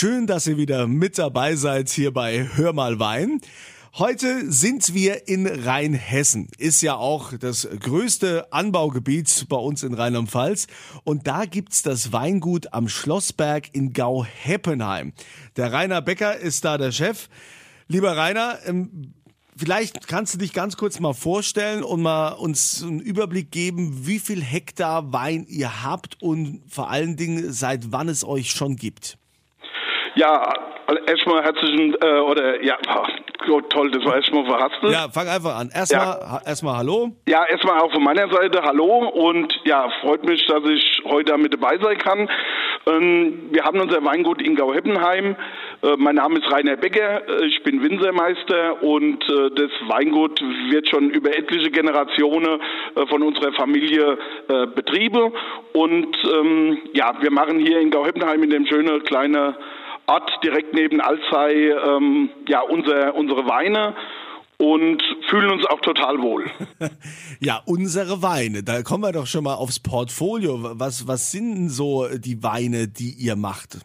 Schön, dass ihr wieder mit dabei seid hier bei Hör mal Wein. Heute sind wir in Rheinhessen. Ist ja auch das größte Anbaugebiet bei uns in Rheinland-Pfalz. Und da gibt's das Weingut am Schlossberg in Gau-Heppenheim. Der Rainer Becker ist da der Chef. Lieber Rainer, ähm, Vielleicht kannst du dich ganz kurz mal vorstellen und mal uns einen Überblick geben, wie viel Hektar Wein ihr habt und vor allen Dingen seit wann es euch schon gibt. Ja, erstmal herzlichen äh, oder ja, oh, toll, das war erstmal verhastet. Ja, fang einfach an. Erstmal ja. erstmal hallo. Ja, erstmal auch von meiner Seite hallo und ja, freut mich, dass ich heute mit dabei sein kann. Ähm, wir haben unser Weingut in Gau-Heppenheim. Äh, mein Name ist Rainer Becker, äh, ich bin Winzermeister und äh, das Weingut wird schon über etliche Generationen von unserer Familie betrieben. Und ähm, ja, wir machen hier in Gau-Heppenheim in dem schönen kleinen Ort direkt neben Alzey ähm, ja, unser, unsere Weine und fühlen uns auch total wohl. ja, unsere Weine, da kommen wir doch schon mal aufs Portfolio. Was, was sind denn so die Weine, die ihr macht?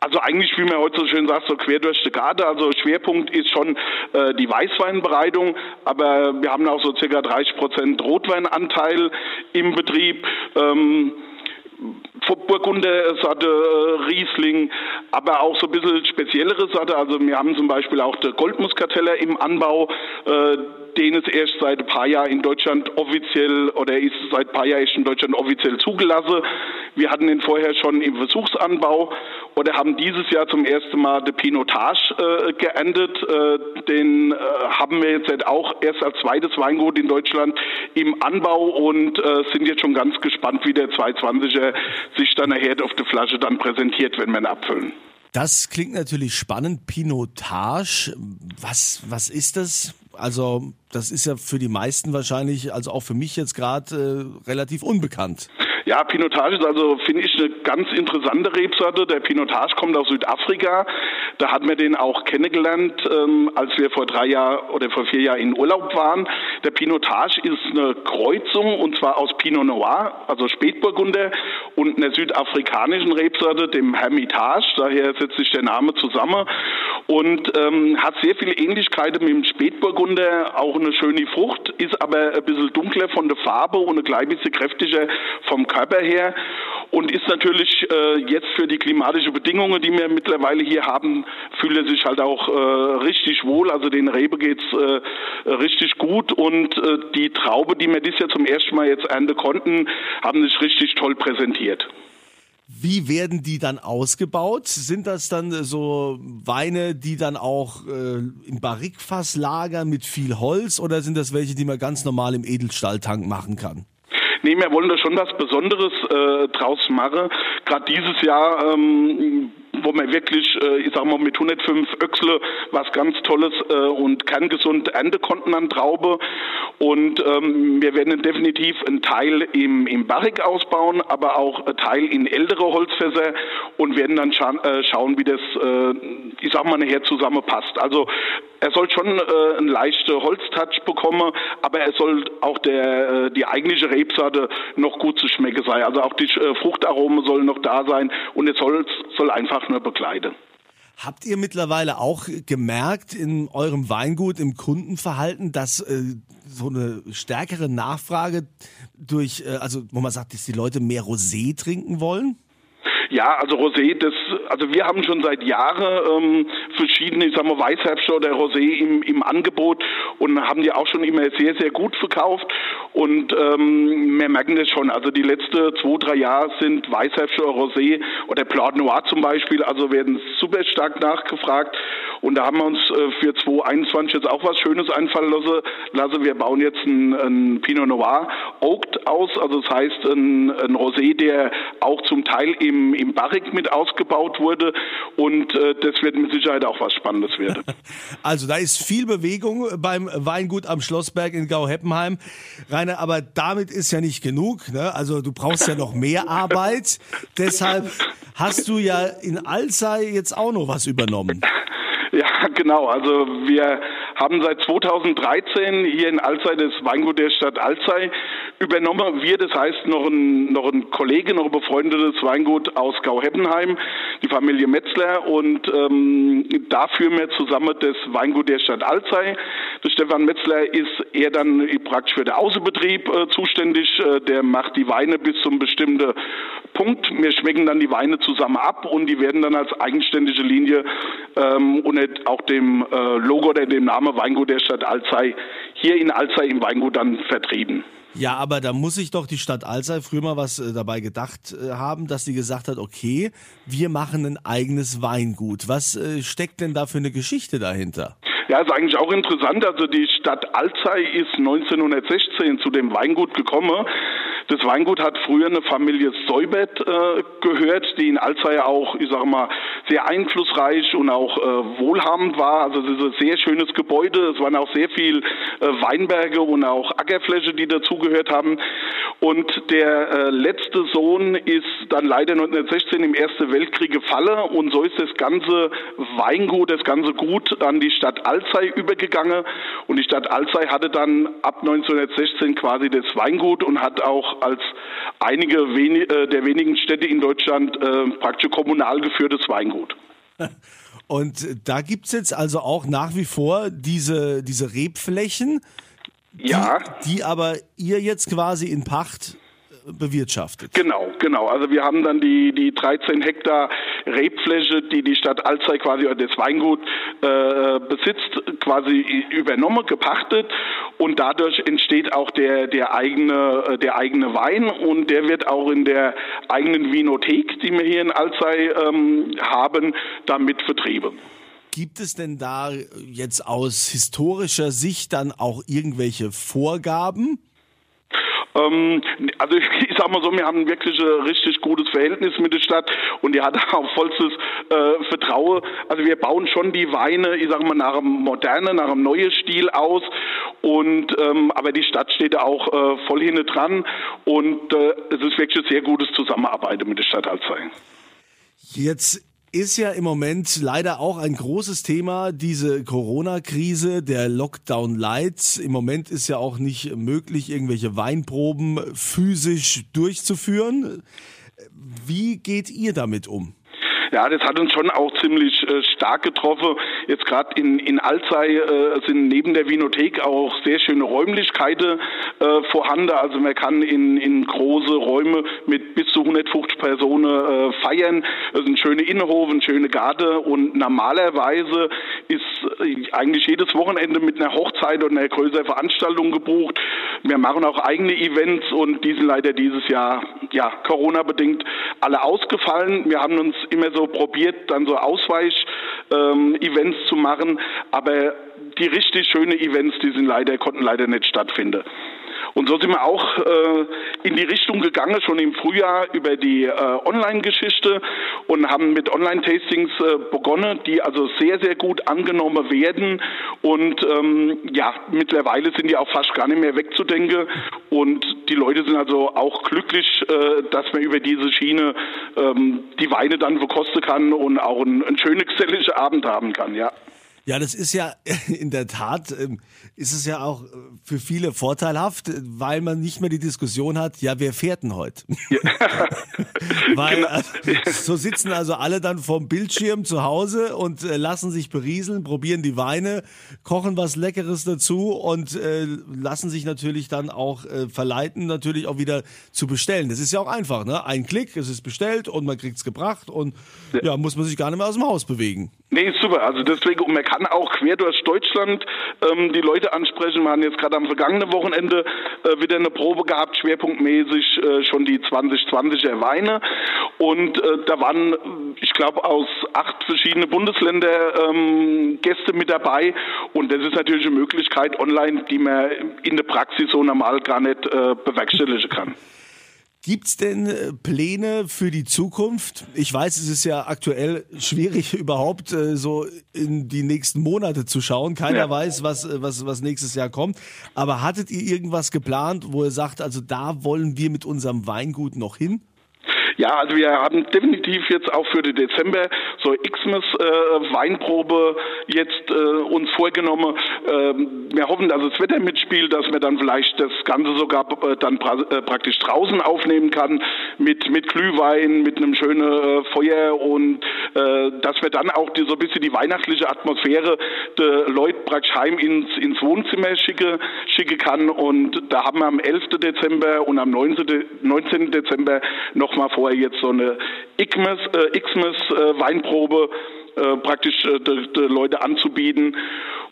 Also eigentlich, wie man heute so schön sagt, so quer durch die Karte. Also Schwerpunkt ist schon äh, die Weißweinbereitung, aber wir haben auch so circa 30 Prozent Rotweinanteil im Betrieb. Ähm, Burgunder Sorte, äh, Riesling, aber auch so ein bisschen speziellere Sorte. Also wir haben zum Beispiel auch der Goldmuskateller im Anbau, äh, den es erst seit ein paar Jahren in Deutschland offiziell oder ist seit ein paar Jahren in Deutschland offiziell zugelassen. Wir hatten ihn vorher schon im Versuchsanbau oder haben dieses Jahr zum ersten Mal den Pinotage äh, geerntet. Äh, den äh, haben wir jetzt auch erst als zweites Weingut in Deutschland im Anbau und äh, sind jetzt schon ganz gespannt, wie der 220er sich dann nachher auf der Flasche dann präsentiert, wenn wir ihn abfüllen. Das klingt natürlich spannend. Pinotage, was, was ist das? Also, das ist ja für die meisten wahrscheinlich, also auch für mich jetzt gerade äh, relativ unbekannt. Ja, Pinotage ist also, finde ich, eine ganz interessante Rebsorte. Der Pinotage kommt aus Südafrika. Da hat man den auch kennengelernt, ähm, als wir vor drei Jahren oder vor vier Jahren in Urlaub waren. Der Pinotage ist eine Kreuzung und zwar aus Pinot Noir, also Spätburgunder, und einer südafrikanischen Rebsorte, dem Hermitage. Daher setzt sich der Name zusammen und ähm, hat sehr viele Ähnlichkeiten mit dem Spätburgunder. Auch eine schöne Frucht, ist aber ein bisschen dunkler von der Farbe und ein klein bisschen kräftiger vom Körper her und ist natürlich äh, jetzt für die klimatischen Bedingungen, die wir mittlerweile hier haben, fühlt er sich halt auch äh, richtig wohl. Also den Rebe geht's äh, richtig gut und äh, die Traube, die wir dieses Jahr zum ersten Mal jetzt ernten konnten, haben sich richtig toll präsentiert. Wie werden die dann ausgebaut? Sind das dann so Weine, die dann auch äh, im Barrikfass lagern mit viel Holz oder sind das welche, die man ganz normal im Edelstahltank machen kann? Nee, wir wollen da schon was Besonderes äh, draus machen. Gerade dieses Jahr ähm, wo wir wirklich, äh, ich sag mal, mit 105 Öchsle was ganz Tolles äh, und kerngesund ernten konnten an Traube. Und ähm, wir werden definitiv einen Teil im, im Barrik ausbauen, aber auch einen Teil in ältere Holzfässer und werden dann scha äh, schauen, wie das, äh, ich sag mal, nachher zusammenpasst. Also er soll schon äh, einen leichten Holztouch bekommen, aber er soll auch der, äh, die eigentliche Rebsorte noch gut zu schmecken sein. Also auch die äh, Fruchtaromen sollen noch da sein und es soll, soll einfach nur begleiten. Habt ihr mittlerweile auch gemerkt in eurem Weingut, im Kundenverhalten, dass äh, so eine stärkere Nachfrage durch, äh, also wo man sagt, dass die Leute mehr Rosé trinken wollen? Ja, also Rosé, das, also wir haben schon seit Jahren ähm, verschiedene, ich sag mal, Weißherbst oder Rosé im, im Angebot und haben die auch schon immer sehr, sehr gut verkauft. Und ähm, wir merken das schon. Also die letzten zwei, drei Jahre sind Weißherbst Rosé oder Blanc Noir zum Beispiel, also werden super stark nachgefragt. Und da haben wir uns äh, für 2021 jetzt auch was Schönes einfallen lassen. Wir bauen jetzt ein, ein Pinot Noir Oaked aus, also das heißt ein, ein Rosé, der auch zum Teil im, im Barrik mit ausgebaut wurde. Und äh, das wird mit Sicherheit auch was Spannendes werden. Also da ist viel Bewegung beim Weingut am Schlossberg in Gau-Heppenheim. Rainer, aber damit ist ja nicht genug. Ne? Also du brauchst ja noch mehr Arbeit. Deshalb hast du ja in Alzey jetzt auch noch was übernommen. Ja, genau. Also wir haben seit 2013 hier in Alzey das Weingut der Stadt Alzey übernommen. Wir, das heißt noch ein, noch ein Kollege, noch ein befreundetes Weingut aus Gau-Heppenheim, die Familie Metzler und ähm, da führen wir zusammen das Weingut der Stadt Alzey. Der Stefan Metzler ist eher dann praktisch für den Außenbetrieb äh, zuständig. Äh, der macht die Weine bis zum bestimmten Punkt. Wir schmecken dann die Weine zusammen ab und die werden dann als eigenständige Linie ähm, unter auch dem äh, Logo oder dem Namen Weingut der Stadt Alzey hier in Alzey im Weingut dann vertrieben. Ja, aber da muss sich doch die Stadt Alzey früher mal was äh, dabei gedacht äh, haben, dass sie gesagt hat, okay, wir machen ein eigenes Weingut. Was äh, steckt denn da für eine Geschichte dahinter? Ja, ist eigentlich auch interessant. Also die Stadt Alzey ist 1916 zu dem Weingut gekommen. Das Weingut hat früher eine Familie Säubert äh, gehört, die in Alzey auch, ich sage mal, sehr einflussreich und auch äh, wohlhabend war. Also es ist ein sehr schönes Gebäude. Es waren auch sehr viel äh, Weinberge und auch Ackerfläche, die dazugehört haben. Und der äh, letzte Sohn ist dann leider 1916 im Ersten Weltkrieg gefallen und so ist das ganze Weingut, das ganze Gut an die Stadt Alzey übergegangen. Und die Stadt Alzey hatte dann ab 1916 quasi das Weingut und hat auch als einige wenig, äh, der wenigen Städte in Deutschland äh, praktisch kommunal geführtes Weingut. Und da gibt es jetzt also auch nach wie vor diese, diese Rebflächen, die, ja. die aber ihr jetzt quasi in Pacht bewirtschaftet. Genau, genau. Also wir haben dann die, die 13 Hektar Rebfläche, die die Stadt Alzey quasi oder das Weingut äh, besitzt, quasi übernommen, gepachtet und dadurch entsteht auch der, der eigene, äh, der eigene Wein und der wird auch in der eigenen Vinothek, die wir hier in Alzey ähm, haben, damit vertrieben. Gibt es denn da jetzt aus historischer Sicht dann auch irgendwelche Vorgaben? Ähm, also ich, ich sag mal so, wir haben wirklich ein richtig gutes Verhältnis mit der Stadt und die hat auch vollstes äh, Vertrauen. Also wir bauen schon die Weine, ich sag mal, nach einem modernen, nach einem neuen Stil aus und ähm, aber die Stadt steht auch äh, voll hinten dran und äh, es ist wirklich ein sehr gutes Zusammenarbeiten mit der Stadt Alzey. Jetzt ist ja im Moment leider auch ein großes Thema, diese Corona-Krise, der Lockdown Light. Im Moment ist ja auch nicht möglich, irgendwelche Weinproben physisch durchzuführen. Wie geht ihr damit um? Ja, das hat uns schon auch ziemlich äh, stark getroffen. Jetzt gerade in, in Alzey äh, sind neben der Vinothek auch sehr schöne Räumlichkeiten äh, vorhanden. Also man kann in, in große Räume mit bis zu 150 Personen äh, feiern. Es ist ein schöner Innenhof, ein schöner Garten und normalerweise ist äh, eigentlich jedes Wochenende mit einer Hochzeit und einer größeren Veranstaltung gebucht. Wir machen auch eigene Events und die sind leider dieses Jahr ja Corona-bedingt alle ausgefallen. Wir haben uns immer so probiert, dann so Ausweich-Events ähm, zu machen, aber die richtig schönen Events, die sind leider, konnten leider nicht stattfinden. Und so sind wir auch äh, in die Richtung gegangen, schon im Frühjahr über die äh, Online-Geschichte und haben mit Online-Tastings äh, begonnen, die also sehr, sehr gut angenommen werden. Und ähm, ja, mittlerweile sind die auch fast gar nicht mehr wegzudenken. Und die Leute sind also auch glücklich, äh, dass man über diese Schiene ähm, die Weine dann verkosten kann und auch einen, einen schönen geselligen Abend haben kann, ja. Ja, das ist ja in der Tat, ähm, ist es ja auch äh, für viele vorteilhaft, weil man nicht mehr die Diskussion hat, ja, wer fährt denn heute? Ja. weil genau. Äh, so sitzen also alle dann vorm Bildschirm zu Hause und äh, lassen sich berieseln, probieren die Weine, kochen was Leckeres dazu und äh, lassen sich natürlich dann auch äh, verleiten, natürlich auch wieder zu bestellen. Das ist ja auch einfach, ne? Ein Klick, es ist bestellt und man kriegt es gebracht und ja. ja, muss man sich gar nicht mehr aus dem Haus bewegen. Nee, super. Also deswegen, und man kann auch quer durch Deutschland ähm, die Leute ansprechen. Wir haben jetzt gerade am vergangenen Wochenende äh, wieder eine Probe gehabt, schwerpunktmäßig äh, schon die 2020er Weine. Und äh, da waren, ich glaube, aus acht verschiedene Bundesländer ähm, Gäste mit dabei. Und das ist natürlich eine Möglichkeit online, die man in der Praxis so normal gar nicht äh, bewerkstelligen kann. Gibt's denn äh, Pläne für die Zukunft? Ich weiß, es ist ja aktuell schwierig, überhaupt äh, so in die nächsten Monate zu schauen. Keiner ja. weiß, was, äh, was, was nächstes Jahr kommt. Aber hattet ihr irgendwas geplant, wo ihr sagt, also da wollen wir mit unserem Weingut noch hin? Ja, also wir haben definitiv jetzt auch für den Dezember so Xmas äh, Weinprobe jetzt äh, uns vorgenommen. Ähm, wir hoffen, dass das Wetter mitspielt, dass man dann vielleicht das Ganze sogar äh, dann pra äh, praktisch draußen aufnehmen kann mit mit Glühwein, mit einem schönen äh, Feuer und dass wir dann auch die, so ein bisschen die weihnachtliche Atmosphäre der Leute praktisch heim ins ins Wohnzimmer schicke schicke kann und da haben wir am 11. Dezember und am 19. 19. Dezember nochmal vorher jetzt so eine Xmas, äh, Xmas äh, äh, praktisch äh, de, de Leute anzubieten.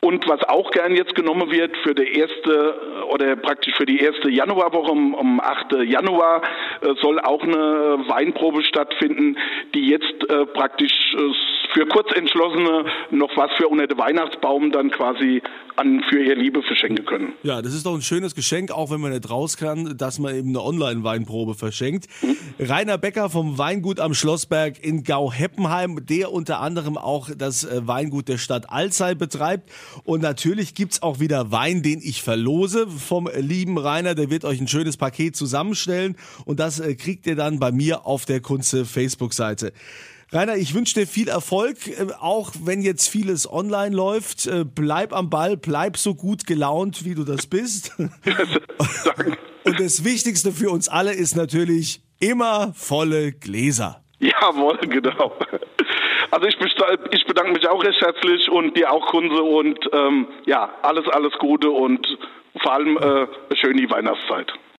Und was auch gern jetzt genommen wird für die erste oder praktisch für die erste Januarwoche um, um 8. Januar äh, soll auch eine Weinprobe stattfinden, die jetzt äh, praktisch äh, für Kurzentschlossene noch was für unter den Weihnachtsbaum dann quasi an für ihr Liebe verschenken können. Ja, das ist doch ein schönes Geschenk, auch wenn man nicht raus kann, dass man eben eine Online-Weinprobe verschenkt. Mhm. Rainer Becker vom Weingut am Schlossberg in Gau-Heppenheim, der unter anderem auch das äh, Weingut der Stadt Alzey betreibt. Und natürlich gibt's auch wieder Wein, den ich verlose vom lieben Rainer. Der wird euch ein schönes Paket zusammenstellen und das äh, kriegt ihr dann bei mir auf der Kunze Facebook-Seite. Rainer, ich wünsche dir viel Erfolg, äh, auch wenn jetzt vieles online läuft. Äh, bleib am Ball, bleib so gut gelaunt, wie du das bist. Danke. Und das Wichtigste für uns alle ist natürlich immer volle Gläser. Jawohl, genau. Also ich, ich bedanke mich auch recht herzlich und dir auch, Kunze, und ähm, ja, alles, alles Gute und vor allem äh, schön die Weihnachtszeit.